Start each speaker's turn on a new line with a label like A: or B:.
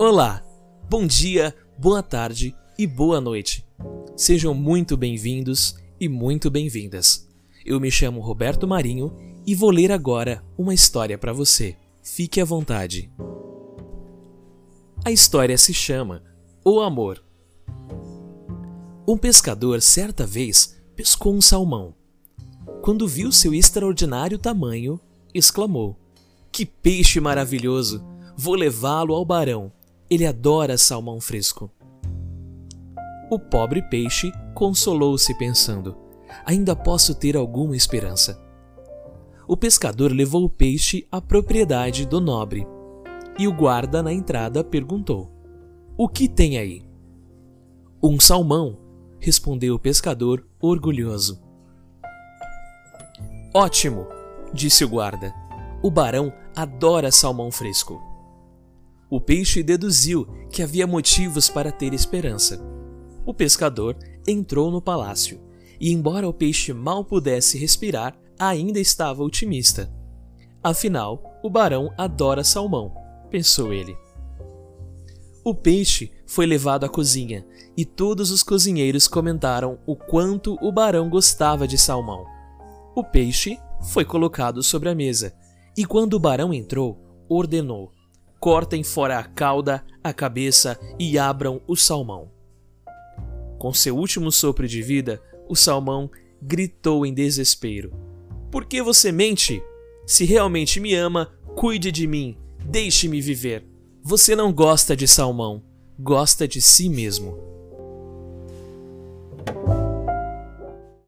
A: Olá, bom dia, boa tarde e boa noite. Sejam muito bem-vindos e muito bem-vindas. Eu me chamo Roberto Marinho e vou ler agora uma história para você. Fique à vontade. A história se chama O Amor. Um pescador certa vez pescou um salmão. Quando viu seu extraordinário tamanho, exclamou: Que peixe maravilhoso! Vou levá-lo ao barão. Ele adora salmão fresco. O pobre peixe consolou-se pensando: Ainda posso ter alguma esperança. O pescador levou o peixe à propriedade do nobre e o guarda na entrada perguntou: O que tem aí? Um salmão, respondeu o pescador orgulhoso. Ótimo, disse o guarda. O barão adora salmão fresco o peixe deduziu que havia motivos para ter esperança. O pescador entrou no palácio e, embora o peixe mal pudesse respirar, ainda estava otimista. Afinal, o barão adora salmão, pensou ele. O peixe foi levado à cozinha e todos os cozinheiros comentaram o quanto o barão gostava de salmão. O peixe foi colocado sobre a mesa e, quando o barão entrou, ordenou: cortem fora a cauda, a cabeça e abram o salmão. Com seu último sopro de vida, o salmão gritou em desespero: Por que você mente? Se realmente me ama, cuide de mim, deixe-me viver. Você não gosta de salmão, gosta de si mesmo.